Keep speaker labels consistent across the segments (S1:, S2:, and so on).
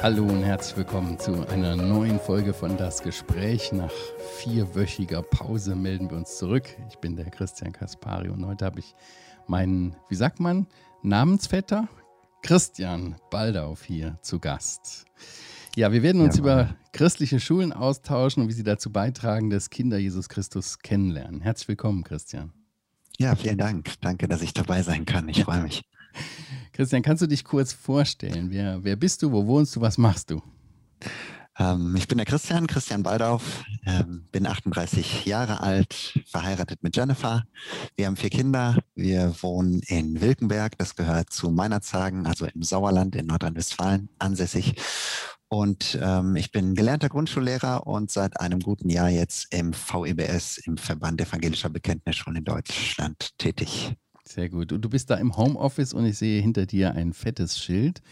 S1: Hallo und herzlich willkommen zu einer neuen Folge von Das Gespräch. Nach vierwöchiger Pause melden wir uns zurück. Ich bin der Christian Kaspari und heute habe ich meinen, wie sagt man, Namensvetter Christian Baldauf hier zu Gast. Ja, wir werden uns ja, über christliche Schulen austauschen und wie sie dazu beitragen, dass Kinder Jesus Christus kennenlernen. Herzlich willkommen, Christian.
S2: Ja, vielen Dank. Danke, dass ich dabei sein kann. Ich freue mich.
S1: Christian, kannst du dich kurz vorstellen? Wer, wer bist du? Wo wohnst du? Was machst du?
S2: Ähm, ich bin der Christian, Christian Baldauf, ähm, bin 38 Jahre alt, verheiratet mit Jennifer. Wir haben vier Kinder. Wir wohnen in Wilkenberg, das gehört zu Meinerzhagen, also im Sauerland in Nordrhein-Westfalen ansässig. Und ähm, ich bin gelernter Grundschullehrer und seit einem guten Jahr jetzt im VEBS, im Verband Evangelischer Bekenntnisschulen in Deutschland tätig.
S1: Sehr gut. Und du bist da im Homeoffice und ich sehe hinter dir ein fettes Schild.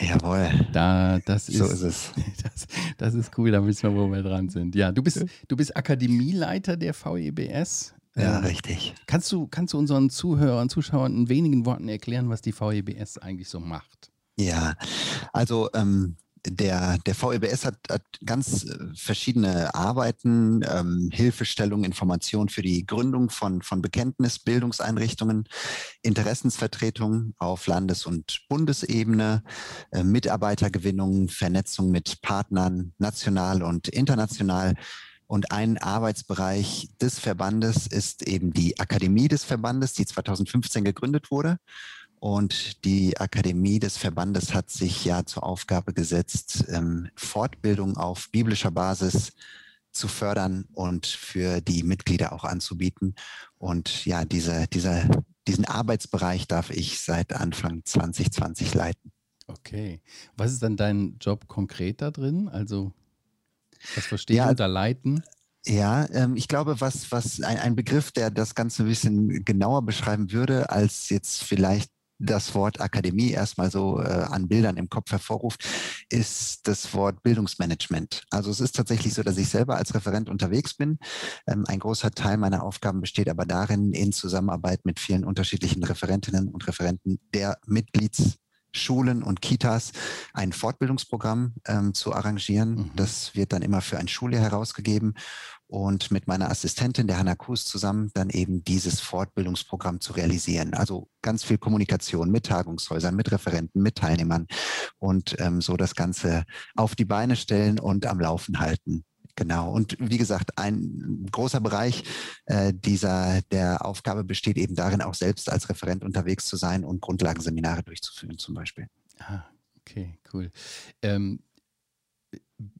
S2: Jawohl.
S1: Da, das ist, so ist es. Das, das, ist cool, da wissen wir, wo wir dran sind. Ja, du bist, du bist Akademieleiter der VEBS.
S2: Ja, ähm, richtig.
S1: Kannst du, kannst du unseren Zuhörern und Zuschauern in wenigen Worten erklären, was die VEBS eigentlich so macht?
S2: Ja, also ähm, der, der VEBS hat, hat ganz äh, verschiedene Arbeiten, ähm, Hilfestellung, Informationen für die Gründung von, von Bekenntnis, Bildungseinrichtungen, Interessensvertretung auf Landes- und Bundesebene, äh, Mitarbeitergewinnung, Vernetzung mit Partnern national und international. Und ein Arbeitsbereich des Verbandes ist eben die Akademie des Verbandes, die 2015 gegründet wurde und die Akademie des Verbandes hat sich ja zur Aufgabe gesetzt, ähm, Fortbildung auf biblischer Basis zu fördern und für die Mitglieder auch anzubieten. Und ja, diese, diese, diesen Arbeitsbereich darf ich seit Anfang 2020 leiten.
S1: Okay. Was ist dann dein Job konkret da drin? Also, was verstehe ja, unter Leiten?
S2: Ja, ähm, ich glaube, was, was ein, ein Begriff, der das Ganze ein bisschen genauer beschreiben würde, als jetzt vielleicht das Wort Akademie erstmal so äh, an Bildern im Kopf hervorruft, ist das Wort Bildungsmanagement. Also es ist tatsächlich so, dass ich selber als Referent unterwegs bin. Ähm, ein großer Teil meiner Aufgaben besteht aber darin, in Zusammenarbeit mit vielen unterschiedlichen Referentinnen und Referenten der Mitglieds Schulen und Kitas ein Fortbildungsprogramm ähm, zu arrangieren. Mhm. Das wird dann immer für ein Schuljahr herausgegeben und mit meiner Assistentin, der Hanna Kuhs, zusammen dann eben dieses Fortbildungsprogramm zu realisieren. Also ganz viel Kommunikation mit Tagungshäusern, mit Referenten, mit Teilnehmern und ähm, so das Ganze auf die Beine stellen und am Laufen halten. Genau. Und wie gesagt, ein großer Bereich äh, dieser der Aufgabe besteht eben darin, auch selbst als Referent unterwegs zu sein und Grundlagenseminare durchzuführen, zum Beispiel.
S1: Ah, okay, cool. Ähm,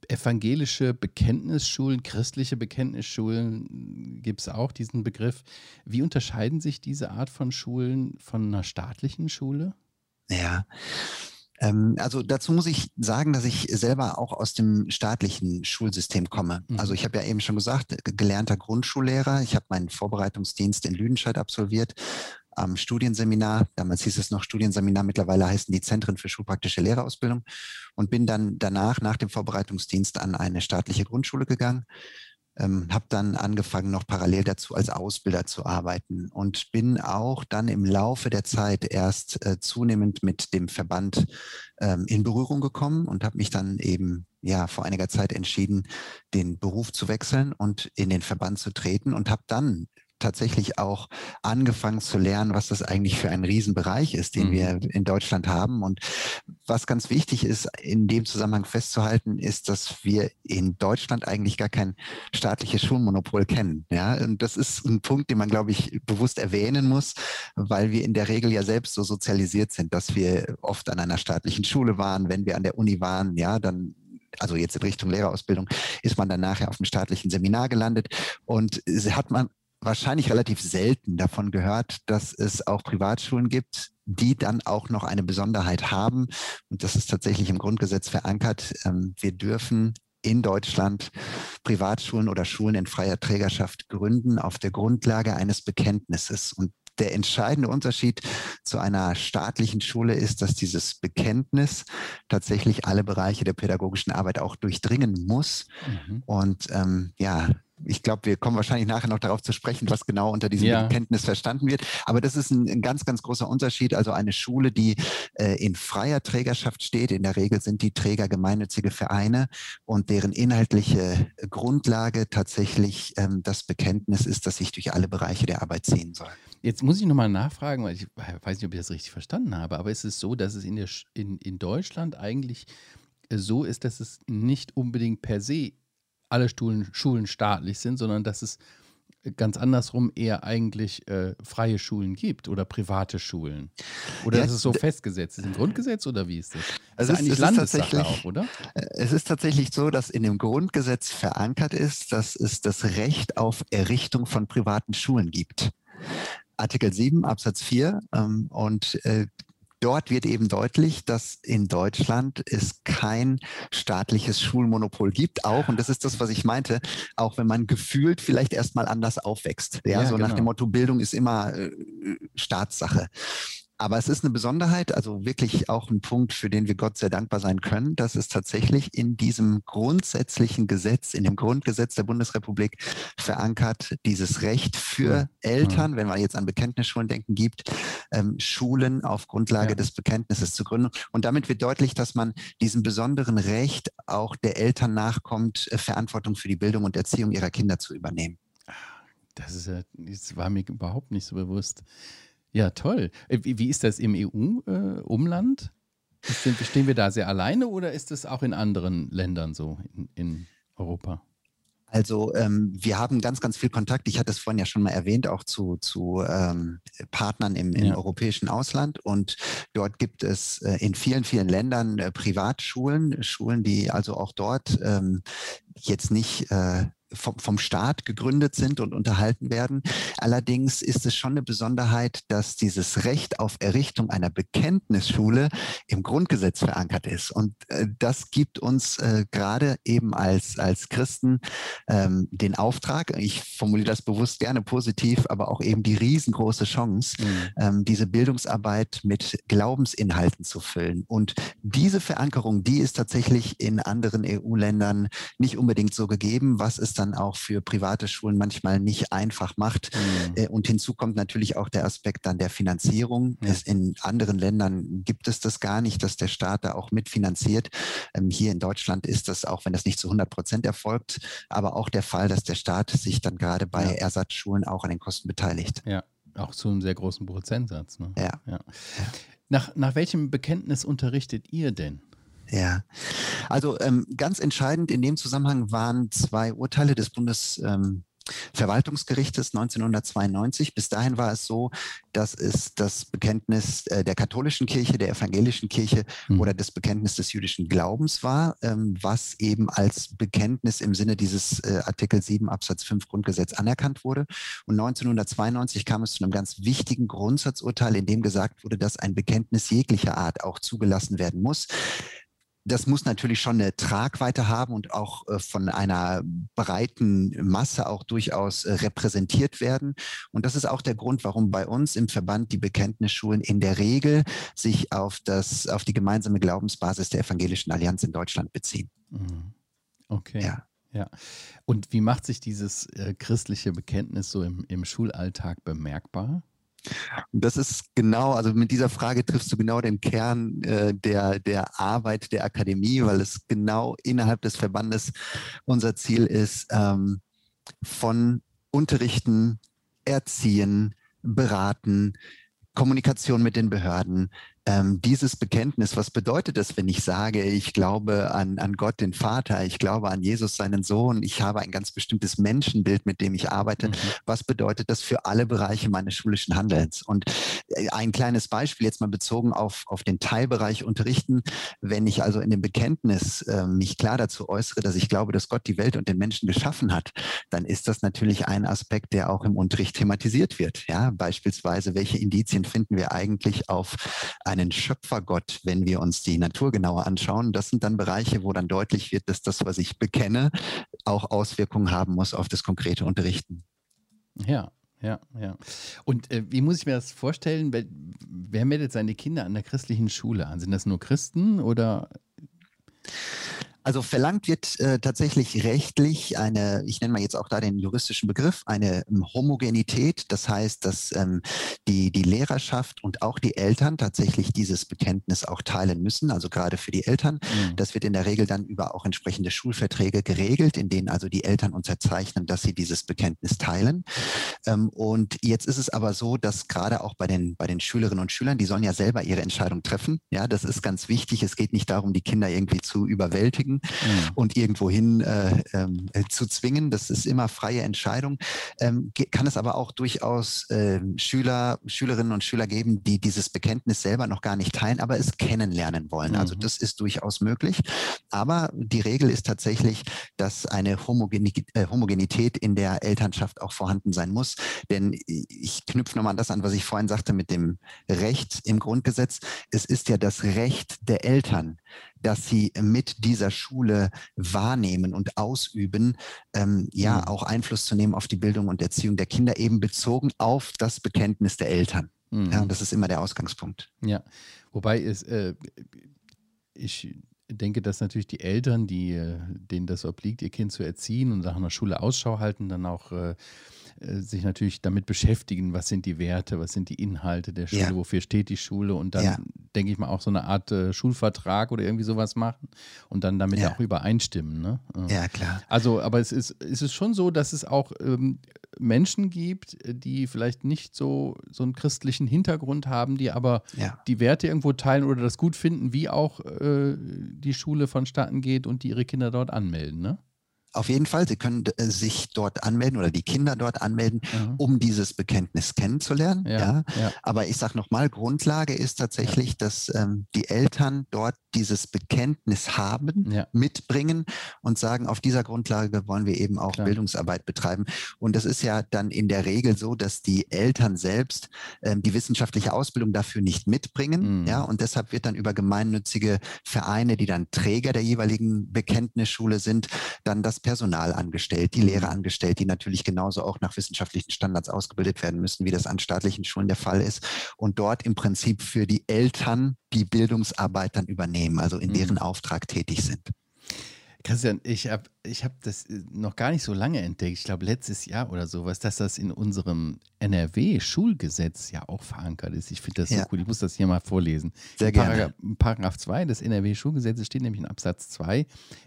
S1: evangelische Bekenntnisschulen, christliche Bekenntnisschulen gibt es auch diesen Begriff. Wie unterscheiden sich diese Art von Schulen von einer staatlichen Schule?
S2: Ja. Ähm, also dazu muss ich sagen, dass ich selber auch aus dem staatlichen Schulsystem komme. Mhm. Also ich habe ja eben schon gesagt, gelernter Grundschullehrer. Ich habe meinen Vorbereitungsdienst in Lüdenscheid absolviert, am Studienseminar. Damals hieß es noch Studienseminar, mittlerweile heißen die Zentren für schulpraktische Lehrerausbildung und bin dann danach, nach dem Vorbereitungsdienst, an eine staatliche Grundschule gegangen. Ähm, habe dann angefangen, noch parallel dazu als Ausbilder zu arbeiten und bin auch dann im Laufe der Zeit erst äh, zunehmend mit dem Verband ähm, in Berührung gekommen und habe mich dann eben ja vor einiger Zeit entschieden, den Beruf zu wechseln und in den Verband zu treten und habe dann tatsächlich auch angefangen zu lernen, was das eigentlich für ein Riesenbereich ist, den mhm. wir in Deutschland haben. Und was ganz wichtig ist, in dem Zusammenhang festzuhalten, ist, dass wir in Deutschland eigentlich gar kein staatliches Schulmonopol kennen. Ja, und das ist ein Punkt, den man, glaube ich, bewusst erwähnen muss, weil wir in der Regel ja selbst so sozialisiert sind, dass wir oft an einer staatlichen Schule waren. Wenn wir an der Uni waren, ja, dann also jetzt in Richtung Lehrerausbildung, ist man dann nachher auf dem staatlichen Seminar gelandet und hat man wahrscheinlich relativ selten davon gehört, dass es auch Privatschulen gibt, die dann auch noch eine Besonderheit haben. Und das ist tatsächlich im Grundgesetz verankert. Ähm, wir dürfen in Deutschland Privatschulen oder Schulen in freier Trägerschaft gründen auf der Grundlage eines Bekenntnisses. Und der entscheidende Unterschied zu einer staatlichen Schule ist, dass dieses Bekenntnis tatsächlich alle Bereiche der pädagogischen Arbeit auch durchdringen muss. Mhm. Und ähm, ja, ich glaube, wir kommen wahrscheinlich nachher noch darauf zu sprechen, was genau unter diesem ja. Bekenntnis verstanden wird. Aber das ist ein, ein, ganz, ganz großer Unterschied. Also eine Schule, die äh, in freier Trägerschaft steht. In der Regel sind die Träger gemeinnützige Vereine und deren inhaltliche Grundlage tatsächlich ähm, das Bekenntnis ist, dass sich durch alle Bereiche der Arbeit ziehen soll.
S1: Jetzt muss ich nochmal nachfragen, weil ich weiß nicht, ob ich das richtig verstanden habe, aber ist es so, dass es in, der, in, in Deutschland eigentlich äh, so ist, dass es nicht unbedingt per se alle Schulen, Schulen staatlich sind, sondern dass es ganz andersrum eher eigentlich äh, freie Schulen gibt oder private Schulen. Oder ja, ist es so festgesetzt? Ist es im Grundgesetz oder wie ist das?
S2: Also ist eigentlich Landessache auch, oder? Äh, es ist tatsächlich so, dass in dem Grundgesetz verankert ist, dass es das Recht auf Errichtung von privaten Schulen gibt. Artikel 7 Absatz 4 ähm, und äh, dort wird eben deutlich, dass in Deutschland es kein staatliches Schulmonopol gibt, auch, und das ist das, was ich meinte, auch wenn man gefühlt vielleicht erstmal anders aufwächst. Ja, ja so genau. nach dem Motto, Bildung ist immer äh, Staatssache. Aber es ist eine Besonderheit, also wirklich auch ein Punkt, für den wir Gott sehr dankbar sein können, dass es tatsächlich in diesem grundsätzlichen Gesetz, in dem Grundgesetz der Bundesrepublik verankert, dieses Recht für Eltern, wenn wir jetzt an Bekenntnisschulen denken, gibt, ähm, Schulen auf Grundlage ja. des Bekenntnisses zu gründen. Und damit wird deutlich, dass man diesem besonderen Recht auch der Eltern nachkommt, äh, Verantwortung für die Bildung und Erziehung ihrer Kinder zu übernehmen.
S1: Das, ist ja, das war mir überhaupt nicht so bewusst. Ja, toll. Äh, wie, wie ist das im EU-Umland? Äh, stehen wir da sehr alleine oder ist es auch in anderen Ländern so in, in Europa?
S2: Also ähm, wir haben ganz, ganz viel Kontakt. Ich hatte es vorhin ja schon mal erwähnt, auch zu, zu ähm, Partnern im, im ja. europäischen Ausland. Und dort gibt es äh, in vielen, vielen Ländern äh, Privatschulen, Schulen, die also auch dort ähm, jetzt nicht äh, vom, vom Staat gegründet sind und unterhalten werden. Allerdings ist es schon eine Besonderheit, dass dieses Recht auf Errichtung einer Bekenntnisschule im Grundgesetz verankert ist. Und äh, das gibt uns äh, gerade eben als, als Christen ähm, den Auftrag, ich formuliere das bewusst gerne positiv, aber auch eben die riesengroße Chance, mhm. ähm, diese Bildungsarbeit mit Glaubensinhalten zu füllen. Und diese Verankerung, die ist tatsächlich in anderen EU-Ländern nicht unbedingt so gegeben. Was ist dann auch für private Schulen manchmal nicht einfach macht. Mhm. Äh, und hinzu kommt natürlich auch der Aspekt dann der Finanzierung. Ja. in anderen Ländern gibt es das gar nicht, dass der Staat da auch mitfinanziert. Ähm, hier in Deutschland ist das, auch wenn das nicht zu 100 Prozent erfolgt, aber auch der Fall, dass der Staat sich dann gerade bei ja. Ersatzschulen auch an den Kosten beteiligt.
S1: Ja, auch zu einem sehr großen Prozentsatz. Ne?
S2: Ja. ja.
S1: Nach, nach welchem Bekenntnis unterrichtet ihr denn?
S2: Ja, also ähm, ganz entscheidend in dem Zusammenhang waren zwei Urteile des Bundes. Ähm, Verwaltungsgerichtes 1992. Bis dahin war es so, dass es das Bekenntnis äh, der katholischen Kirche, der evangelischen Kirche mhm. oder das Bekenntnis des jüdischen Glaubens war, ähm, was eben als Bekenntnis im Sinne dieses äh, Artikel 7 Absatz 5 Grundgesetz anerkannt wurde. Und 1992 kam es zu einem ganz wichtigen Grundsatzurteil, in dem gesagt wurde, dass ein Bekenntnis jeglicher Art auch zugelassen werden muss das muss natürlich schon eine Tragweite haben und auch äh, von einer breiten Masse auch durchaus äh, repräsentiert werden. Und das ist auch der Grund, warum bei uns im Verband die Bekenntnisschulen in der Regel sich auf, das, auf die gemeinsame Glaubensbasis der Evangelischen Allianz in Deutschland beziehen. Mhm.
S1: Okay. Ja. Ja. Und wie macht sich dieses äh, christliche Bekenntnis so im, im Schulalltag bemerkbar?
S2: Das ist genau, also mit dieser Frage triffst du genau den Kern äh, der, der Arbeit der Akademie, weil es genau innerhalb des Verbandes unser Ziel ist, ähm, von Unterrichten, Erziehen, Beraten, Kommunikation mit den Behörden, ähm, dieses Bekenntnis, was bedeutet es, wenn ich sage, ich glaube an, an Gott, den Vater, ich glaube an Jesus, seinen Sohn, ich habe ein ganz bestimmtes Menschenbild, mit dem ich arbeite. Mhm. Was bedeutet das für alle Bereiche meines schulischen Handelns? Und äh, ein kleines Beispiel jetzt mal bezogen auf, auf den Teilbereich Unterrichten. Wenn ich also in dem Bekenntnis äh, mich klar dazu äußere, dass ich glaube, dass Gott die Welt und den Menschen geschaffen hat, dann ist das natürlich ein Aspekt, der auch im Unterricht thematisiert wird. Ja, beispielsweise, welche Indizien finden wir eigentlich auf einen Schöpfergott, wenn wir uns die Natur genauer anschauen. Das sind dann Bereiche, wo dann deutlich wird, dass das, was ich bekenne, auch Auswirkungen haben muss auf das konkrete Unterrichten.
S1: Ja, Ja, ja. Und äh, wie muss ich mir das vorstellen? Wer, wer meldet seine Kinder an der christlichen Schule an? Sind das nur Christen oder?
S2: Also verlangt wird äh, tatsächlich rechtlich eine, ich nenne mal jetzt auch da den juristischen Begriff, eine ähm, Homogenität. Das heißt, dass ähm, die, die Lehrerschaft und auch die Eltern tatsächlich dieses Bekenntnis auch teilen müssen. Also gerade für die Eltern. Mhm. Das wird in der Regel dann über auch entsprechende Schulverträge geregelt, in denen also die Eltern unterzeichnen, dass sie dieses Bekenntnis teilen. Ähm, und jetzt ist es aber so, dass gerade auch bei den, bei den Schülerinnen und Schülern, die sollen ja selber ihre Entscheidung treffen. Ja, das ist ganz wichtig. Es geht nicht darum, die Kinder irgendwie zu überwältigen mhm. und irgendwohin äh, ähm, äh, zu zwingen. Das ist immer freie Entscheidung. Ähm, kann es aber auch durchaus äh, Schüler, Schülerinnen und Schüler geben, die dieses Bekenntnis selber noch gar nicht teilen, aber es kennenlernen wollen. Also mhm. Also das ist durchaus möglich. Aber die Regel ist tatsächlich, dass eine Homogenität, äh, Homogenität in der Elternschaft auch vorhanden sein muss. Denn ich knüpfe nochmal an das an, was ich vorhin sagte mit dem Recht im Grundgesetz. Es ist ja das Recht der Eltern, dass sie mit dieser Schule wahrnehmen und ausüben, ähm, ja, mhm. auch Einfluss zu nehmen auf die Bildung und Erziehung der Kinder, eben bezogen auf das Bekenntnis der Eltern. Mhm. Ja, das ist immer der Ausgangspunkt.
S1: Ja, wobei es, äh, ich denke, dass natürlich die Eltern, die, äh, denen das obliegt, ihr Kind zu erziehen und nach einer Schule Ausschau halten, dann auch äh, äh, sich natürlich damit beschäftigen, was sind die Werte, was sind die Inhalte der Schule, ja. wofür steht die Schule und dann, ja. Denke ich mal, auch so eine Art äh, Schulvertrag oder irgendwie sowas machen und dann damit ja. auch übereinstimmen. Ne?
S2: Ja, klar.
S1: Also, aber es ist, es ist schon so, dass es auch ähm, Menschen gibt, die vielleicht nicht so, so einen christlichen Hintergrund haben, die aber die Werte irgendwo teilen oder das gut finden, wie auch äh, die Schule vonstatten geht und die ihre Kinder dort anmelden. Ne?
S2: Auf jeden Fall, Sie können äh, sich dort anmelden oder die Kinder dort anmelden, mhm. um dieses Bekenntnis kennenzulernen. Ja, ja. ja. Aber ich sage nochmal, Grundlage ist tatsächlich, ja. dass ähm, die Eltern dort dieses Bekenntnis haben, mitbringen und sagen, auf dieser Grundlage wollen wir eben auch Klar. Bildungsarbeit betreiben. Und das ist ja dann in der Regel so, dass die Eltern selbst ähm, die wissenschaftliche Ausbildung dafür nicht mitbringen. Mhm. Ja, und deshalb wird dann über gemeinnützige Vereine, die dann Träger der jeweiligen Bekenntnisschule sind, dann das Personal angestellt, die Lehrer angestellt, die natürlich genauso auch nach wissenschaftlichen Standards ausgebildet werden müssen, wie das an staatlichen Schulen der Fall ist. Und dort im Prinzip für die Eltern die Bildungsarbeit dann übernehmen, also in deren mhm. Auftrag tätig sind.
S1: Christian, ich habe ich hab das äh, noch gar nicht so lange entdeckt, ich glaube letztes Jahr oder sowas, dass das in unserem NRW-Schulgesetz ja auch verankert ist. Ich finde das so ja. cool. Ich muss das hier mal vorlesen.
S2: Sehr in gerne.
S1: Paragraph 2 des NRW-Schulgesetzes steht nämlich in Absatz 2,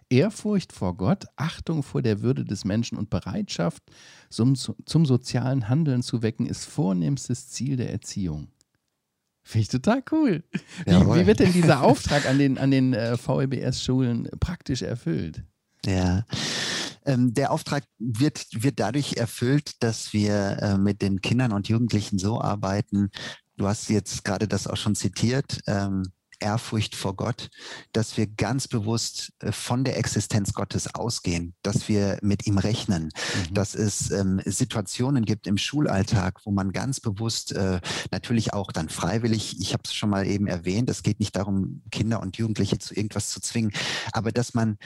S1: Ehrfurcht vor Gott, Achtung vor der Würde des Menschen und Bereitschaft zum, zum sozialen Handeln zu wecken, ist vornehmstes Ziel der Erziehung. Finde ich total cool. Wie, wie, wird denn dieser Auftrag an den, an den äh, VEBS-Schulen praktisch erfüllt?
S2: Ja. Ähm, der Auftrag wird, wird dadurch erfüllt, dass wir äh, mit den Kindern und Jugendlichen so arbeiten. Du hast jetzt gerade das auch schon zitiert. Ähm, Ehrfurcht vor Gott, dass wir ganz bewusst äh, von der Existenz Gottes ausgehen, dass wir mit ihm rechnen, mhm. dass es ähm, Situationen gibt im Schulalltag, wo man ganz bewusst äh, natürlich auch dann freiwillig, ich habe es schon mal eben erwähnt, es geht nicht darum, Kinder und Jugendliche zu irgendwas zu zwingen, aber dass man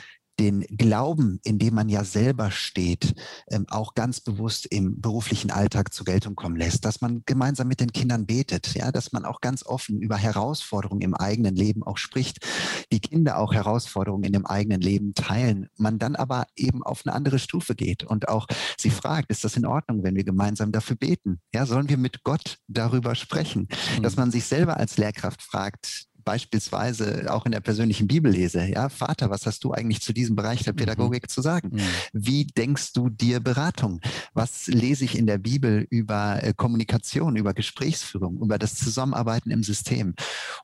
S2: den Glauben, in dem man ja selber steht, ähm, auch ganz bewusst im beruflichen Alltag zur Geltung kommen lässt, dass man gemeinsam mit den Kindern betet, ja, dass man auch ganz offen über Herausforderungen im eigenen Leben auch spricht, die Kinder auch Herausforderungen in dem eigenen Leben teilen, man dann aber eben auf eine andere Stufe geht und auch sie fragt, ist das in Ordnung, wenn wir gemeinsam dafür beten? Ja, sollen wir mit Gott darüber sprechen? Dass man sich selber als Lehrkraft fragt, beispielsweise auch in der persönlichen Bibellese, ja, Vater, was hast du eigentlich zu diesem Bereich der mhm. Pädagogik mhm. zu sagen? Mhm. Wie denkst du dir Beratung? Was lese ich in der Bibel über äh, Kommunikation, über Gesprächsführung, über das Zusammenarbeiten im System?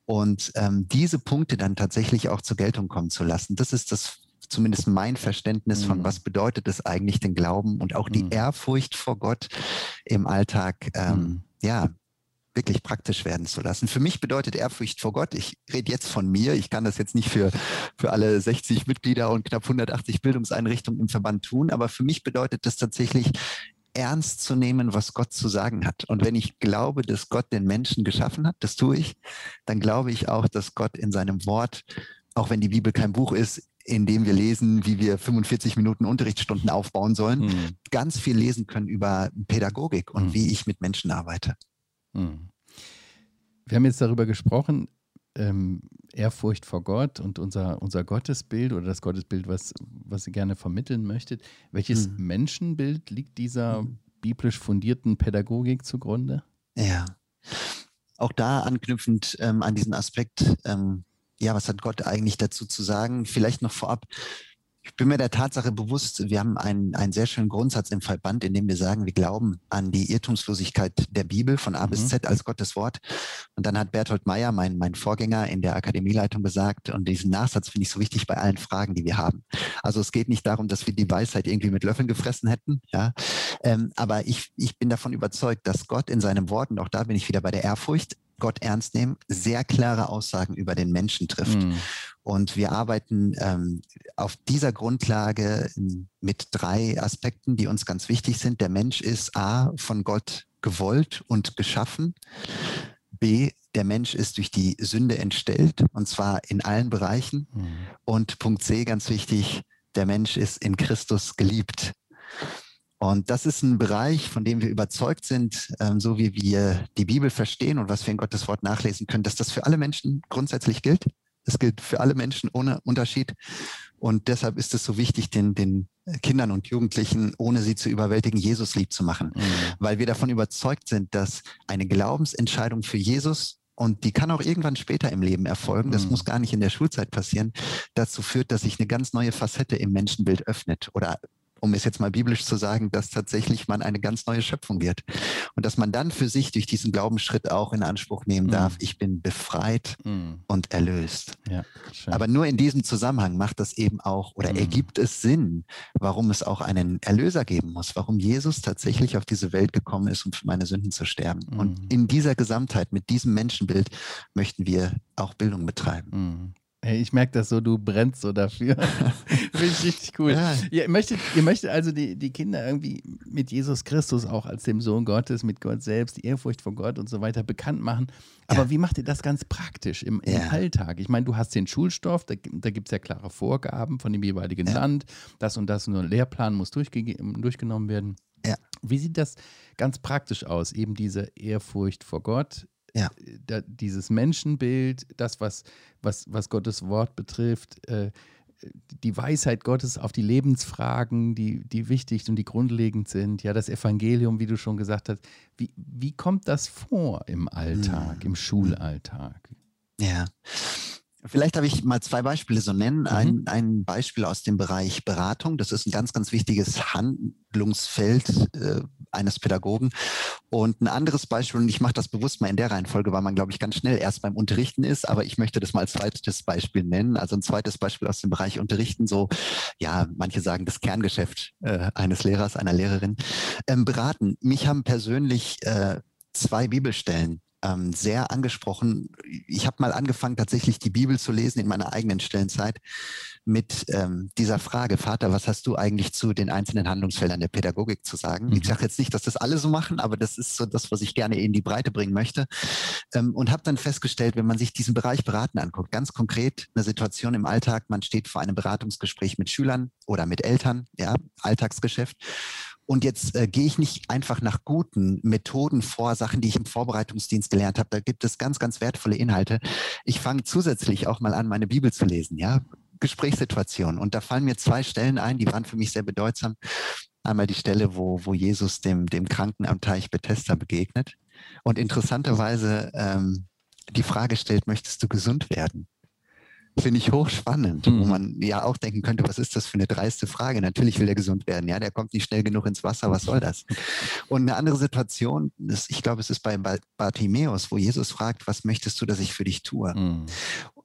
S2: Und ähm, diese Punkte dann tatsächlich auch zur Geltung kommen zu lassen, das ist das zumindest mein Verständnis von, mhm. was bedeutet es eigentlich, den Glauben und auch die mhm. Ehrfurcht vor Gott im Alltag, ähm, ja, wirklich praktisch werden zu lassen. Für mich bedeutet Ehrfurcht vor Gott, ich rede jetzt von mir, ich kann das jetzt nicht für, für alle 60 Mitglieder und knapp 180 Bildungseinrichtungen im Verband tun, aber für mich bedeutet das tatsächlich ernst zu nehmen, was Gott zu sagen hat. Und wenn ich glaube, dass Gott den Menschen geschaffen hat, das tue ich, dann glaube ich auch, dass Gott in seinem Wort, auch wenn die Bibel kein Buch ist, indem wir lesen, wie wir 45 Minuten Unterrichtsstunden aufbauen sollen, mhm. ganz viel lesen können über Pädagogik und mhm. wie ich mit Menschen arbeite. Mhm.
S1: Wir haben jetzt darüber gesprochen, ähm, Ehrfurcht vor Gott und unser, unser Gottesbild oder das Gottesbild, was, was ihr gerne vermitteln möchtet. Welches mhm. Menschenbild liegt dieser mhm. biblisch fundierten Pädagogik zugrunde?
S2: Ja, auch da anknüpfend ähm, an diesen Aspekt, ähm, ja, was hat Gott eigentlich dazu zu sagen? Vielleicht noch vorab, ich bin mir der Tatsache bewusst, wir haben einen, einen sehr schönen Grundsatz im Verband, in dem wir sagen, wir glauben an die Irrtumslosigkeit der Bibel von A bis mhm. Z als Gottes Wort. Und dann hat Berthold Meyer, mein, mein Vorgänger in der Akademieleitung, gesagt, und diesen Nachsatz finde ich so wichtig bei allen Fragen, die wir haben. Also es geht nicht darum, dass wir die Weisheit irgendwie mit Löffeln gefressen hätten, ja. Ähm, aber ich, ich bin davon überzeugt, dass Gott in seinem Wort, und auch da bin ich wieder bei der Ehrfurcht, Gott ernst nehmen, sehr klare Aussagen über den Menschen trifft. Mhm. Und wir arbeiten ähm, auf dieser Grundlage mit drei Aspekten, die uns ganz wichtig sind. Der Mensch ist A, von Gott gewollt und geschaffen. B, der Mensch ist durch die Sünde entstellt, und zwar in allen Bereichen. Mhm. Und Punkt C, ganz wichtig, der Mensch ist in Christus geliebt. Und das ist ein Bereich, von dem wir überzeugt sind, ähm, so wie wir die Bibel verstehen und was wir in Gottes Wort nachlesen können, dass das für alle Menschen grundsätzlich gilt. Das gilt für alle Menschen ohne Unterschied. Und deshalb ist es so wichtig, den, den Kindern und Jugendlichen, ohne sie zu überwältigen, Jesus lieb zu machen. Mhm. Weil wir davon überzeugt sind, dass eine Glaubensentscheidung für Jesus und die kann auch irgendwann später im Leben erfolgen, das mhm. muss gar nicht in der Schulzeit passieren, dazu führt, dass sich eine ganz neue Facette im Menschenbild öffnet oder um es jetzt mal biblisch zu sagen, dass tatsächlich man eine ganz neue Schöpfung wird. Und dass man dann für sich durch diesen Glaubensschritt auch in Anspruch nehmen darf, mm. ich bin befreit mm. und erlöst. Ja, Aber nur in diesem Zusammenhang macht das eben auch oder mm. ergibt es Sinn, warum es auch einen Erlöser geben muss, warum Jesus tatsächlich auf diese Welt gekommen ist, um für meine Sünden zu sterben. Und mm. in dieser Gesamtheit, mit diesem Menschenbild möchten wir auch Bildung betreiben.
S1: Hey, ich merke das so, du brennst so dafür. Finde ich richtig cool. Ja. Ihr, möchtet, ihr möchtet also die, die Kinder irgendwie mit Jesus Christus auch als dem Sohn Gottes, mit Gott selbst, die Ehrfurcht vor Gott und so weiter bekannt machen. Aber ja. wie macht ihr das ganz praktisch im, im ja. Alltag? Ich meine, du hast den Schulstoff, da, da gibt es ja klare Vorgaben von dem jeweiligen Land. Das und das, nur ein Lehrplan muss durchgenommen werden. Wie sieht das ganz praktisch aus? Eben diese Ehrfurcht vor Gott, ja. Da, dieses Menschenbild, das, was, was, was Gottes Wort betrifft, äh, die Weisheit Gottes auf die Lebensfragen, die, die wichtig und die grundlegend sind, ja, das Evangelium, wie du schon gesagt hast. Wie, wie kommt das vor im Alltag, mhm. im Schulalltag?
S2: Ja. Vielleicht habe ich mal zwei Beispiele so nennen. Mhm. Ein, ein Beispiel aus dem Bereich Beratung. Das ist ein ganz, ganz wichtiges Handlungsfeld äh, eines Pädagogen. Und ein anderes Beispiel, und ich mache das bewusst mal in der Reihenfolge, weil man, glaube ich, ganz schnell erst beim Unterrichten ist, aber ich möchte das mal als zweites Beispiel nennen. Also ein zweites Beispiel aus dem Bereich Unterrichten, so, ja, manche sagen das Kerngeschäft äh, eines Lehrers, einer Lehrerin. Ähm, beraten. Mich haben persönlich äh, zwei Bibelstellen ähm, sehr angesprochen. Ich habe mal angefangen, tatsächlich die Bibel zu lesen in meiner eigenen Stellenzeit mit ähm, dieser Frage, Vater, was hast du eigentlich zu den einzelnen Handlungsfeldern der Pädagogik zu sagen? Mhm. Ich sage jetzt nicht, dass das alle so machen, aber das ist so das, was ich gerne in die Breite bringen möchte. Ähm, und habe dann festgestellt, wenn man sich diesen Bereich Beraten anguckt, ganz konkret eine Situation im Alltag, man steht vor einem Beratungsgespräch mit Schülern oder mit Eltern, ja, Alltagsgeschäft. Und jetzt äh, gehe ich nicht einfach nach guten Methoden vor, Sachen, die ich im Vorbereitungsdienst gelernt habe. Da gibt es ganz, ganz wertvolle Inhalte. Ich fange zusätzlich auch mal an, meine Bibel zu lesen, ja. Gesprächssituationen. Und da fallen mir zwei Stellen ein, die waren für mich sehr bedeutsam. Einmal die Stelle, wo, wo Jesus dem, dem Kranken am Teich Bethesda begegnet und interessanterweise ähm, die Frage stellt, möchtest du gesund werden? Finde ich hochspannend, mhm. wo man ja auch denken könnte, was ist das für eine dreiste Frage? Natürlich will er gesund werden, ja, der kommt nicht schnell genug ins Wasser, was soll das? Und eine andere Situation, ist, ich glaube, es ist bei Bartimäus, wo Jesus fragt, was möchtest du, dass ich für dich tue? Mhm.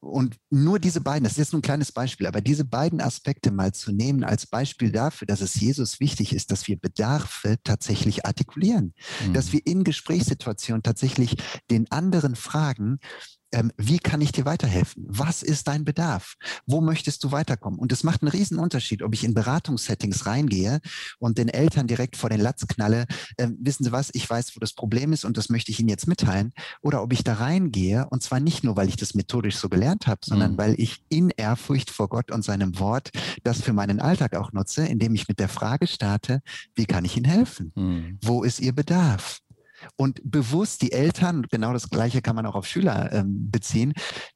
S2: Und nur diese beiden, das ist jetzt nur ein kleines Beispiel, aber diese beiden Aspekte mal zu nehmen als Beispiel dafür, dass es Jesus wichtig ist, dass wir Bedarfe tatsächlich artikulieren, mhm. dass wir in Gesprächssituationen tatsächlich den anderen fragen, ähm, wie kann ich dir weiterhelfen? Was ist dein Bedarf? Wo möchtest du weiterkommen? Und es macht einen riesen Unterschied, ob ich in Beratungssettings reingehe und den Eltern direkt vor den Latz knalle, äh, wissen Sie was, ich weiß, wo das Problem ist und das möchte ich Ihnen jetzt mitteilen, oder ob ich da reingehe und zwar nicht nur, weil ich das methodisch so gelernt habe, sondern mhm. weil ich in Ehrfurcht vor Gott und seinem Wort das für meinen Alltag auch nutze, indem ich mit der Frage starte, wie kann ich Ihnen helfen? Mhm. Wo ist Ihr Bedarf? Und bewusst die Eltern, genau das Gleiche kann man auch auf Schüler ähm, beziehen,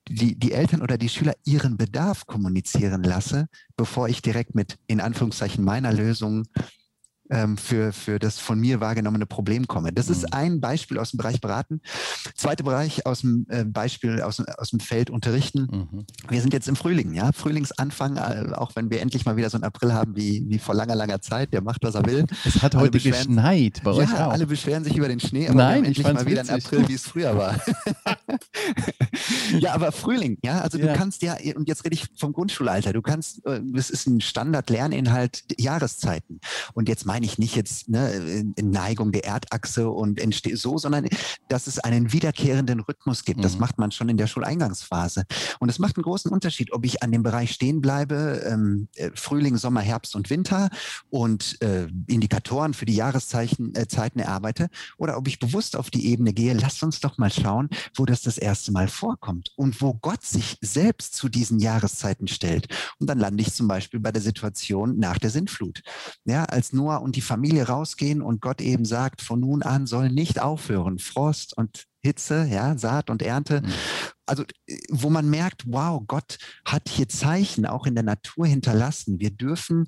S2: die, die Eltern oder die Schüler ihren Bedarf kommunizieren lasse, bevor ich direkt mit in Anführungszeichen meiner Lösung ähm, für, für das von mir wahrgenommene Problem komme. Das ist mhm. ein Beispiel aus dem Bereich Beraten. Zweiter Bereich aus dem äh, Beispiel aus, aus dem Feld Unterrichten. Mhm. Wir sind jetzt im Frühling, ja, Frühlingsanfang, äh, auch wenn wir endlich mal wieder so einen April haben wie, wie vor langer, langer Zeit, der macht, was er will.
S1: Es hat heute geschneit bei euch
S2: ja, auch. alle beschweren sich über den Schnee,
S1: aber Nein,
S2: endlich mal wieder witzig. April, wie es früher war. ja, aber Frühling, ja, also ja. du kannst ja, und jetzt rede ich vom Grundschulalter, du kannst, äh, es ist ein Standard-Lerninhalt Jahreszeiten. Und jetzt meine ich nicht jetzt ne, Neigung der Erdachse und entsteht so, sondern dass es einen wiederkehrenden Rhythmus gibt. Das mhm. macht man schon in der Schuleingangsphase. Und es macht einen großen Unterschied, ob ich an dem Bereich stehen bleibe, ähm, äh, Frühling, Sommer, Herbst und Winter und äh, Indikatoren für die Jahreszeiten äh, Zeiten erarbeite oder ob ich bewusst auf die Ebene gehe, lasst uns doch mal schauen, wo das das erste Mal vorkommt und wo Gott sich selbst zu diesen Jahreszeiten stellt. Und dann lande ich zum Beispiel bei der Situation nach der Sintflut. Ja, als Noah und die Familie rausgehen und Gott eben sagt, von nun an soll nicht aufhören, Frost und Hitze, ja, Saat und Ernte. Mhm. Also, wo man merkt, wow, Gott hat hier Zeichen auch in der Natur hinterlassen. Wir dürfen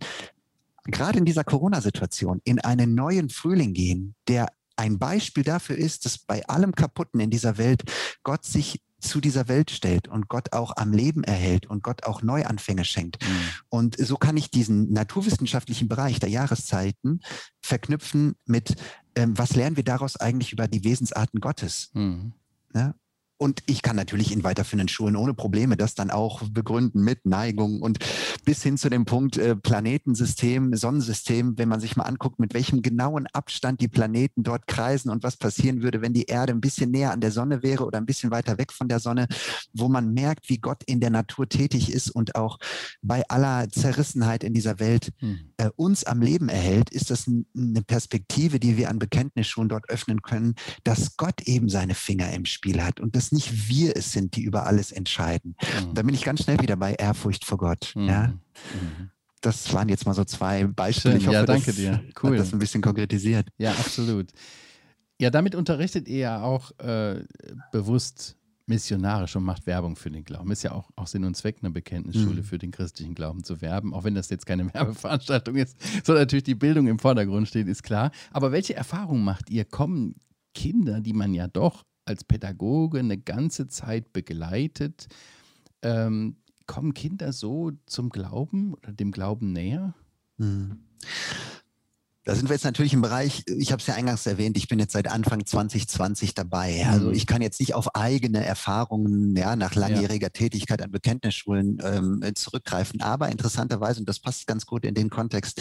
S2: gerade in dieser Corona-Situation in einen neuen Frühling gehen, der ein Beispiel dafür ist, dass bei allem Kaputten in dieser Welt Gott sich zu dieser Welt stellt und Gott auch am Leben erhält und Gott auch Neuanfänge schenkt. Mhm. Und so kann ich diesen naturwissenschaftlichen Bereich der Jahreszeiten verknüpfen mit, ähm, was lernen wir daraus eigentlich über die Wesensarten Gottes? Mhm. Ja? Und ich kann natürlich in weiterführenden Schulen ohne Probleme das dann auch begründen mit Neigung und bis hin zu dem Punkt äh, Planetensystem, Sonnensystem, wenn man sich mal anguckt, mit welchem genauen Abstand die Planeten dort kreisen und was passieren würde, wenn die Erde ein bisschen näher an der Sonne wäre oder ein bisschen weiter weg von der Sonne, wo man merkt, wie Gott in der Natur tätig ist und auch bei aller Zerrissenheit in dieser Welt hm. äh, uns am Leben erhält, ist das eine Perspektive, die wir an Bekenntnisschulen dort öffnen können, dass Gott eben seine Finger im Spiel hat und das nicht wir es sind, die über alles entscheiden. Mhm. Da bin ich ganz schnell wieder bei Ehrfurcht vor Gott. Mhm. Ja? Mhm. Das waren jetzt mal so zwei Beispiele.
S1: Schön. Ich hoffe, ja, danke
S2: das
S1: dir.
S2: Cool. Hat das ein bisschen konkretisiert.
S1: Ja, absolut. Ja, damit unterrichtet ihr ja auch äh, bewusst missionarisch und macht Werbung für den Glauben. Ist ja auch, auch Sinn und Zweck einer Bekenntnisschule mhm. für den christlichen Glauben zu werben, auch wenn das jetzt keine Werbeveranstaltung ist, sondern natürlich die Bildung im Vordergrund steht, ist klar. Aber welche Erfahrungen macht ihr? Kommen Kinder, die man ja doch als Pädagoge eine ganze Zeit begleitet, ähm, kommen Kinder so zum Glauben oder dem Glauben näher? Hm.
S2: Da sind wir jetzt natürlich im Bereich, ich habe es ja eingangs erwähnt, ich bin jetzt seit Anfang 2020 dabei. Also mhm. ich kann jetzt nicht auf eigene Erfahrungen ja, nach langjähriger ja. Tätigkeit an Bekenntnisschulen ähm, zurückgreifen. Aber interessanterweise, und das passt ganz gut in den Kontext,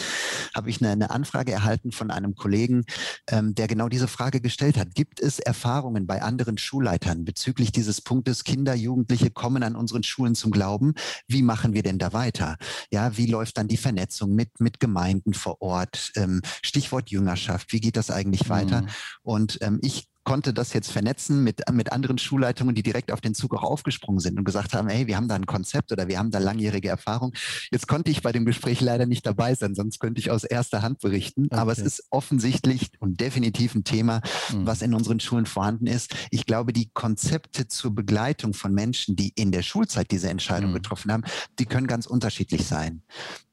S2: habe ich eine, eine, Anfrage erhalten von einem Kollegen, ähm, der genau diese Frage gestellt hat. Gibt es Erfahrungen bei anderen Schulleitern bezüglich dieses Punktes, Kinder, Jugendliche kommen an unseren Schulen zum Glauben? Wie machen wir denn da weiter? Ja, wie läuft dann die Vernetzung mit, mit Gemeinden vor Ort? Ähm, Stichwort Jüngerschaft, wie geht das eigentlich weiter? Mhm. Und ähm, ich konnte das jetzt vernetzen mit, mit anderen Schulleitungen, die direkt auf den Zug auch aufgesprungen sind und gesagt haben, hey, wir haben da ein Konzept oder wir haben da langjährige Erfahrung. Jetzt konnte ich bei dem Gespräch leider nicht dabei sein, sonst könnte ich aus erster Hand berichten. Okay. Aber es ist offensichtlich und definitiv ein Thema, mhm. was in unseren Schulen vorhanden ist. Ich glaube, die Konzepte zur Begleitung von Menschen, die in der Schulzeit diese Entscheidung mhm. getroffen haben, die können ganz unterschiedlich sein.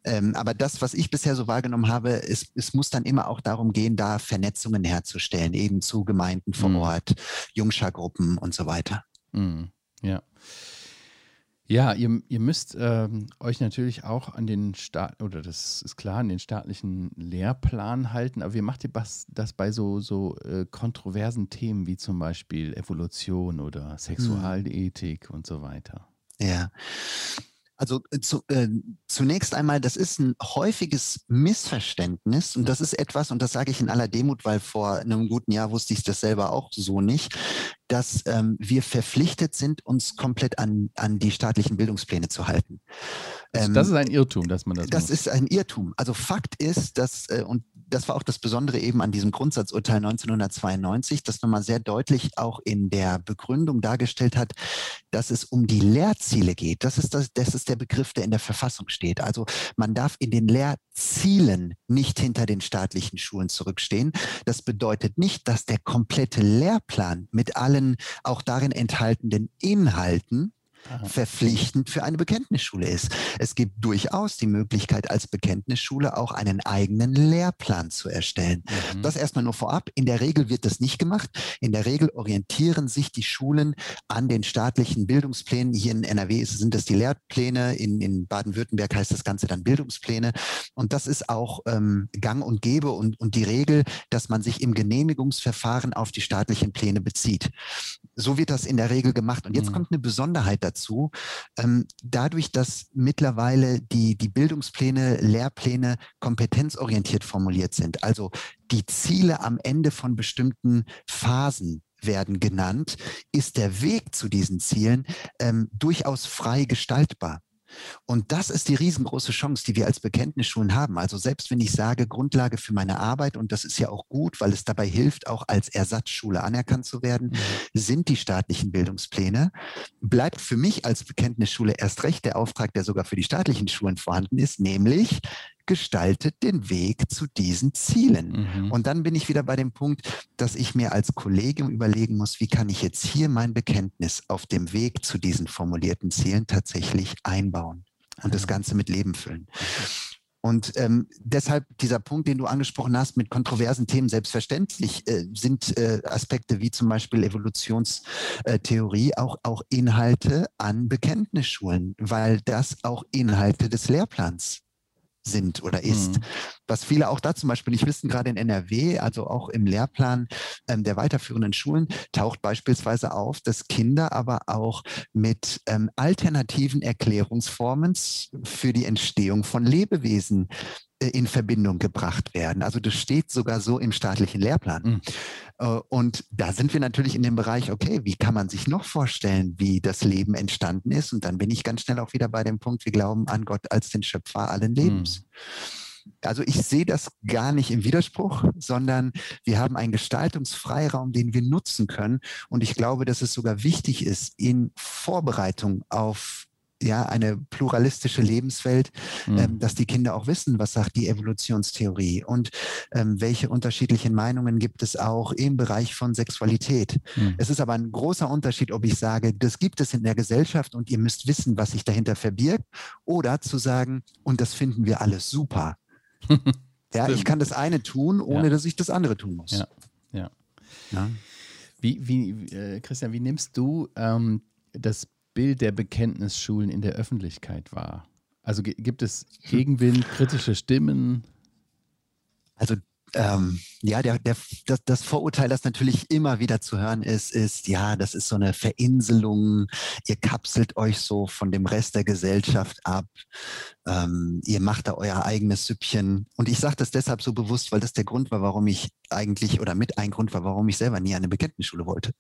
S2: Ähm, aber das, was ich bisher so wahrgenommen habe, es, es muss dann immer auch darum gehen, da Vernetzungen herzustellen, eben zu Gemeinden vor mhm. Ort, Jungscha-Gruppen und so weiter.
S1: Mhm. Ja. Ja, ihr, ihr müsst ähm, euch natürlich auch an den Staat, oder das ist klar, an den staatlichen Lehrplan halten, aber wie macht ihr das, bei so, so äh, kontroversen Themen wie zum Beispiel Evolution oder hm. Sexualethik mhm. und so weiter?
S2: Ja, also äh, zu, äh, zunächst einmal, das ist ein häufiges Missverständnis und das ist etwas, und das sage ich in aller Demut, weil vor einem guten Jahr wusste ich das selber auch so nicht. dass ähm, wir verpflichtet sind, uns komplett an, an die staatlichen Bildungspläne zu halten.
S1: Also das ist ein Irrtum, dass man das
S2: Das macht. ist ein Irrtum. Also Fakt ist, dass, äh, und das war auch das Besondere eben an diesem Grundsatzurteil 1992, das nochmal sehr deutlich auch in der Begründung dargestellt hat, dass es um die Lehrziele geht. Das ist, das, das ist der Begriff, der in der Verfassung steht. Also man darf in den Lehrzielen nicht hinter den staatlichen Schulen zurückstehen. Das bedeutet nicht, dass der komplette Lehrplan mit allen auch darin enthaltenen Inhalten verpflichtend für eine Bekenntnisschule ist. Es gibt durchaus die Möglichkeit, als Bekenntnisschule auch einen eigenen Lehrplan zu erstellen. Mhm. Das erstmal nur vorab. In der Regel wird das nicht gemacht. In der Regel orientieren sich die Schulen an den staatlichen Bildungsplänen. Hier in NRW sind das die Lehrpläne, in, in Baden-Württemberg heißt das Ganze dann Bildungspläne. Und das ist auch ähm, gang und gäbe und, und die Regel, dass man sich im Genehmigungsverfahren auf die staatlichen Pläne bezieht. So wird das in der Regel gemacht. Und jetzt mhm. kommt eine Besonderheit dazu. Ähm, dadurch, dass mittlerweile die, die Bildungspläne, Lehrpläne kompetenzorientiert formuliert sind, also die Ziele am Ende von bestimmten Phasen werden genannt, ist der Weg zu diesen Zielen ähm, durchaus frei gestaltbar. Und das ist die riesengroße Chance, die wir als Bekenntnisschulen haben. Also selbst wenn ich sage, Grundlage für meine Arbeit, und das ist ja auch gut, weil es dabei hilft, auch als Ersatzschule anerkannt zu werden, sind die staatlichen Bildungspläne, bleibt für mich als Bekenntnisschule erst recht der Auftrag, der sogar für die staatlichen Schulen vorhanden ist, nämlich gestaltet den Weg zu diesen Zielen. Mhm. Und dann bin ich wieder bei dem Punkt, dass ich mir als Kollegium überlegen muss, wie kann ich jetzt hier mein Bekenntnis auf dem Weg zu diesen formulierten Zielen tatsächlich einbauen und das. Ganze mit Leben füllen. Und ähm, deshalb dieser Punkt, den du angesprochen hast, mit kontroversen Themen, selbstverständlich äh, sind äh, Aspekte wie zum Beispiel Evolutionstheorie auch, auch Inhalte an Bekenntnisschulen, weil das auch Inhalte des Lehrplans sind oder ist. Mhm. Was viele auch da zum Beispiel nicht wissen, gerade in NRW, also auch im Lehrplan ähm, der weiterführenden Schulen, taucht beispielsweise auf, dass Kinder aber auch mit ähm, alternativen Erklärungsformen für die Entstehung von Lebewesen in Verbindung gebracht werden. Also das steht sogar so im staatlichen Lehrplan. Mhm. Äh, und da sind wir natürlich in dem Bereich, okay, wie kann man sich noch vorstellen, wie das Leben entstanden ist? Und dann bin ich ganz schnell auch wieder bei dem Punkt, wir glauben an Gott als den Schöpfer allen Lebens. Mhm. Also ich sehe das gar nicht im Widerspruch, sondern wir haben einen Gestaltungsfreiraum, den wir nutzen können. Und ich glaube, dass es sogar wichtig ist, in Vorbereitung auf ja, eine pluralistische Lebenswelt, mhm. ähm, dass die Kinder auch wissen, was sagt die Evolutionstheorie und ähm, welche unterschiedlichen Meinungen gibt es auch im Bereich von Sexualität. Mhm. Es ist aber ein großer Unterschied, ob ich sage, das gibt es in der Gesellschaft und ihr müsst wissen, was sich dahinter verbirgt, oder zu sagen, und das finden wir alles super. ja, ich kann das eine tun, ohne ja. dass ich das andere tun muss.
S1: Ja, ja. ja. Wie, wie äh, Christian, wie nimmst du ähm, das Bild der Bekenntnisschulen in der Öffentlichkeit wahr? Also gibt es Gegenwind, kritische Stimmen?
S2: Also ähm, ja, der, der, das, das, Vorurteil, das natürlich immer wieder zu hören ist, ist, ja, das ist so eine Verinselung, ihr kapselt euch so von dem Rest der Gesellschaft ab, ähm, ihr macht da euer eigenes Süppchen. Und ich sage das deshalb so bewusst, weil das der Grund war, warum ich eigentlich, oder mit ein Grund war, warum ich selber nie eine Bekenntnisschule wollte.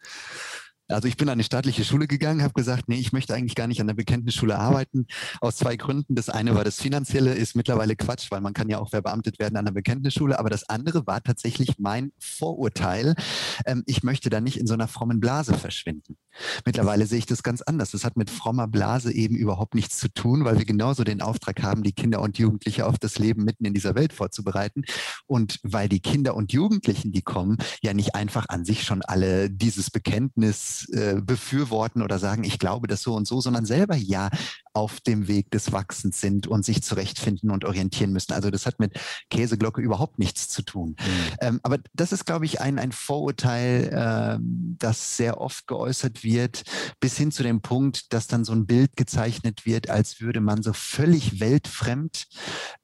S2: Also ich bin an eine staatliche Schule gegangen, habe gesagt, nee, ich möchte eigentlich gar nicht an der Bekenntnisschule arbeiten. Aus zwei Gründen. Das eine war das Finanzielle, ist mittlerweile Quatsch, weil man kann ja auch verbeamtet werden an der Bekenntnisschule. Aber das andere war tatsächlich mein Vorurteil. Ähm, ich möchte da nicht in so einer frommen Blase verschwinden. Mittlerweile sehe ich das ganz anders. Das hat mit frommer Blase eben überhaupt nichts zu tun, weil wir genauso den Auftrag haben, die Kinder und Jugendliche auf das Leben mitten in dieser Welt vorzubereiten. Und weil die Kinder und Jugendlichen, die kommen, ja nicht einfach an sich schon alle dieses Bekenntnis äh, befürworten oder sagen, ich glaube das so und so, sondern selber ja auf dem Weg des Wachsens sind und sich zurechtfinden und orientieren müssen. Also das hat mit Käseglocke überhaupt nichts zu tun. Mhm. Ähm, aber das ist, glaube ich, ein, ein Vorurteil, äh, das sehr oft geäußert wird, bis hin zu dem Punkt, dass dann so ein Bild gezeichnet wird, als würde man so völlig weltfremd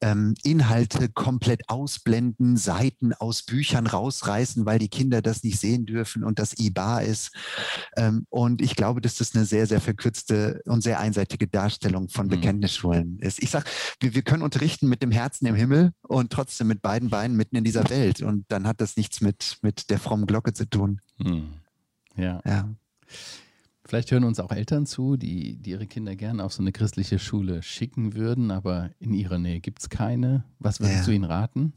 S2: ähm, Inhalte komplett ausblenden, Seiten aus Büchern rausreißen, weil die Kinder das nicht sehen dürfen und das IBA ist. Ähm, und ich glaube, dass das eine sehr, sehr verkürzte und sehr einseitige Darstellung von mhm. Bekenntnisschulen ist. Ich sage, wir, wir können unterrichten mit dem Herzen im Himmel und trotzdem mit beiden Beinen mitten in dieser Welt. Und dann hat das nichts mit, mit der frommen Glocke zu tun.
S1: Mhm. Ja. ja. Vielleicht hören uns auch Eltern zu, die, die ihre Kinder gerne auf so eine christliche Schule schicken würden, aber in ihrer Nähe gibt es keine. Was würdest ja. du ihnen raten?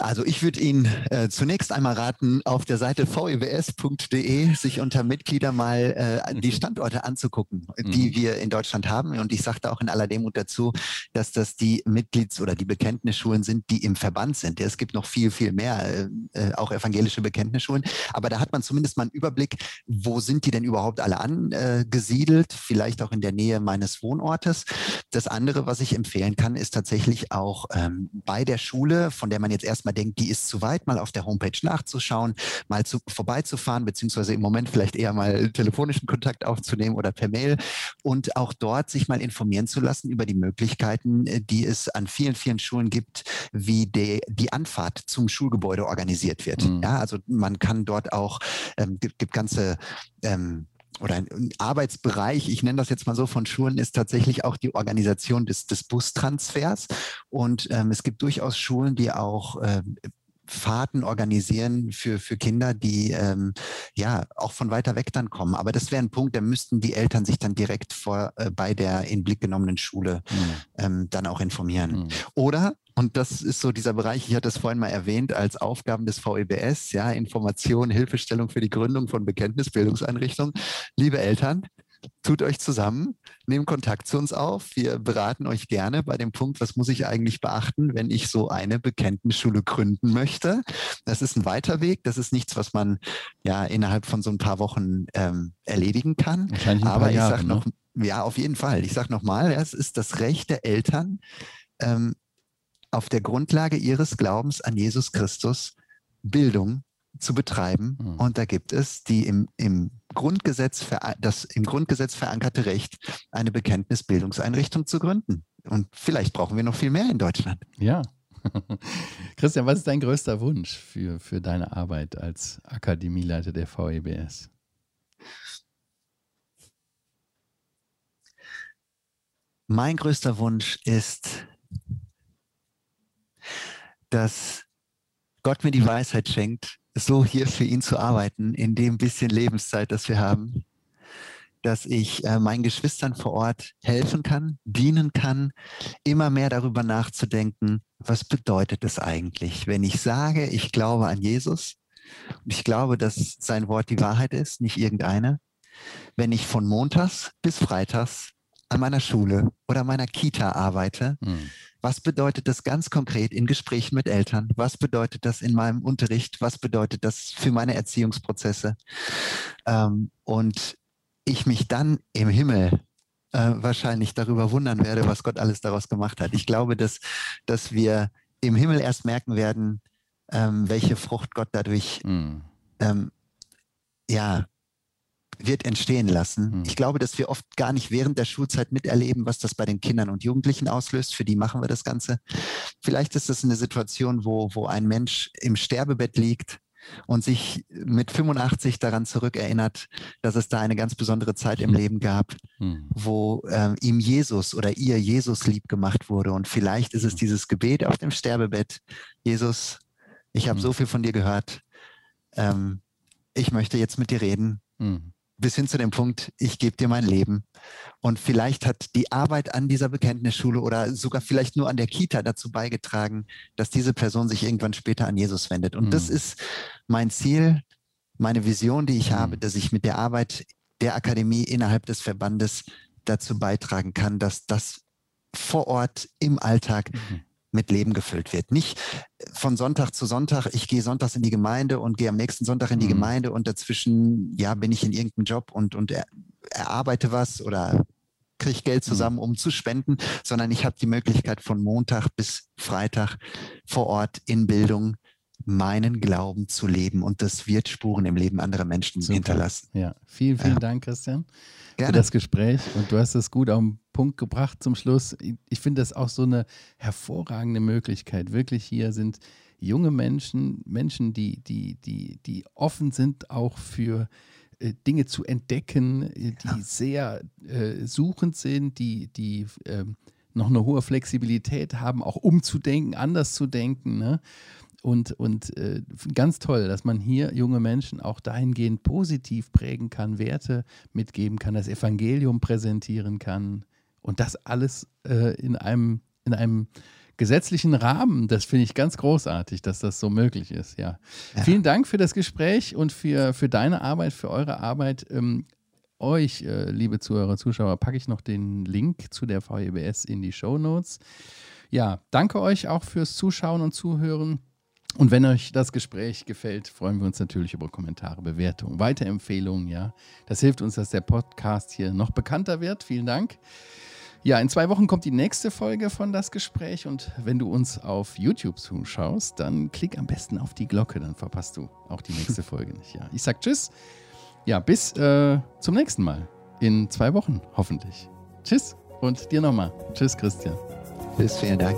S2: Also ich würde Ihnen äh, zunächst einmal raten, auf der Seite vebs.de sich unter Mitglieder mal äh, die mhm. Standorte anzugucken, die mhm. wir in Deutschland haben. Und ich sagte auch in aller Demut dazu, dass das die Mitglieds- oder die Bekenntnisschulen sind, die im Verband sind. Es gibt noch viel, viel mehr, äh, äh, auch evangelische Bekenntnisschulen. Aber da hat man zumindest mal einen Überblick, wo sind die denn überhaupt alle angesiedelt, vielleicht auch in der Nähe meines Wohnortes. Das andere, was ich empfehlen kann, ist tatsächlich auch ähm, bei der Schule, von der man jetzt erst erstmal denkt, die ist zu weit, mal auf der Homepage nachzuschauen, mal zu, vorbeizufahren, beziehungsweise im Moment vielleicht eher mal telefonischen Kontakt aufzunehmen oder per Mail und auch dort sich mal informieren zu lassen über die Möglichkeiten, äh, die es an vielen, vielen Schulen gibt, wie die, die Anfahrt zum Schulgebäude organisiert wird. Mhm. Ja, also man kann dort auch, ähm, gibt, gibt ganze ähm, oder ein Arbeitsbereich, ich nenne das jetzt mal so von Schulen, ist tatsächlich auch die Organisation des, des Bustransfers. Und ähm, es gibt durchaus Schulen, die auch äh, Fahrten organisieren für, für Kinder, die ähm, ja auch von weiter weg dann kommen. Aber das wäre ein Punkt, da müssten die Eltern sich dann direkt vor, äh, bei der in Blick genommenen Schule mhm. ähm, dann auch informieren. Mhm. Oder und das ist so dieser Bereich, ich hatte es vorhin mal erwähnt, als Aufgaben des VEBS, ja, Information, Hilfestellung für die Gründung von Bekenntnisbildungseinrichtungen. Liebe Eltern, tut euch zusammen, nehmt Kontakt zu uns auf. Wir beraten euch gerne bei dem Punkt, was muss ich eigentlich beachten, wenn ich so eine Bekenntnisschule gründen möchte. Das ist ein weiter Weg. Das ist nichts, was man ja innerhalb von so ein paar Wochen ähm, erledigen kann.
S1: Aber ich sage
S2: noch,
S1: ne?
S2: ja, auf jeden Fall. Ich sage nochmal, es ist das Recht der Eltern, ähm, auf der Grundlage ihres Glaubens an Jesus Christus Bildung zu betreiben. Mhm. Und da gibt es die im, im, Grundgesetz das im Grundgesetz verankerte Recht, eine Bekenntnisbildungseinrichtung zu gründen. Und vielleicht brauchen wir noch viel mehr in Deutschland.
S1: Ja. Christian, was ist dein größter Wunsch für, für deine Arbeit als Akademieleiter der VEBS?
S2: Mein größter Wunsch ist, dass Gott mir die Weisheit schenkt, so hier für ihn zu arbeiten, in dem bisschen Lebenszeit, das wir haben, dass ich äh, meinen Geschwistern vor Ort helfen kann, dienen kann, immer mehr darüber nachzudenken, was bedeutet es eigentlich, wenn ich sage, ich glaube an Jesus und ich glaube, dass sein Wort die Wahrheit ist, nicht irgendeine, wenn ich von Montags bis Freitags an meiner Schule oder meiner Kita arbeite, mhm. Was bedeutet das ganz konkret in Gesprächen mit Eltern? Was bedeutet das in meinem Unterricht? Was bedeutet das für meine Erziehungsprozesse? Ähm, und ich mich dann im Himmel äh, wahrscheinlich darüber wundern werde, was Gott alles daraus gemacht hat. Ich glaube, dass, dass wir im Himmel erst merken werden, ähm, welche Frucht Gott dadurch mm. ähm, ja, wird entstehen lassen. Mhm. Ich glaube, dass wir oft gar nicht während der Schulzeit miterleben, was das bei den Kindern und Jugendlichen auslöst. Für die machen wir das Ganze. Vielleicht ist das eine Situation, wo, wo ein Mensch im Sterbebett liegt und sich mit 85 daran zurückerinnert, dass es da eine ganz besondere Zeit im Leben gab, mhm. wo äh, ihm Jesus oder ihr Jesus lieb gemacht wurde. Und vielleicht ist es hm. dieses Gebet auf dem Sterbebett, Jesus, ich habe mhm. so viel von dir gehört. Ähm, ich möchte jetzt mit dir reden. Mhm bis hin zu dem Punkt, ich gebe dir mein Leben. Und vielleicht hat die Arbeit an dieser Bekenntnisschule oder sogar vielleicht nur an der Kita dazu beigetragen, dass diese Person sich irgendwann später an Jesus wendet. Und mhm. das ist mein Ziel, meine Vision, die ich mhm. habe, dass ich mit der Arbeit der Akademie innerhalb des Verbandes dazu beitragen kann, dass das vor Ort im Alltag mhm mit Leben gefüllt wird. Nicht von Sonntag zu Sonntag, ich gehe sonntags in die Gemeinde und gehe am nächsten Sonntag in die mhm. Gemeinde und dazwischen, ja, bin ich in irgendeinem Job und, und er, erarbeite was oder kriege Geld mhm. zusammen, um zu spenden, sondern ich habe die Möglichkeit von Montag bis Freitag vor Ort in Bildung meinen Glauben zu leben und das wird Spuren im Leben anderer Menschen Super. hinterlassen.
S1: Ja, vielen, vielen ja. Dank, Christian, Gerne. für das Gespräch und du hast es gut auf den Punkt gebracht zum Schluss. Ich finde das auch so eine hervorragende Möglichkeit. Wirklich hier sind junge Menschen, Menschen, die, die, die, die offen sind auch für äh, Dinge zu entdecken, äh, die ja. sehr äh, suchend sind, die, die äh, noch eine hohe Flexibilität haben, auch umzudenken, anders zu denken. Ne? Und und äh, ganz toll, dass man hier junge Menschen auch dahingehend positiv prägen kann, Werte mitgeben kann, das Evangelium präsentieren kann und das alles äh, in einem, in einem gesetzlichen Rahmen. Das finde ich ganz großartig, dass das so möglich ist. Ja. ja. Vielen Dank für das Gespräch und für, für deine Arbeit, für eure Arbeit. Ähm, euch, äh, liebe Zuhörer, Zuschauer, packe ich noch den Link zu der VEBS in die Show Notes. Ja, danke euch auch fürs Zuschauen und Zuhören. Und wenn euch das Gespräch gefällt, freuen wir uns natürlich über Kommentare, Bewertungen, Weiterempfehlungen. Ja, das hilft uns, dass der Podcast hier noch bekannter wird. Vielen Dank. Ja, in zwei Wochen kommt die nächste Folge von das Gespräch und wenn du uns auf YouTube zuschaust, dann klick am besten auf die Glocke, dann verpasst du auch die nächste Folge nicht. Ja, ich sag Tschüss. Ja, bis äh, zum nächsten Mal. In zwei Wochen, hoffentlich. Tschüss und dir nochmal. Tschüss, Christian.
S2: Tschüss, vielen Dank.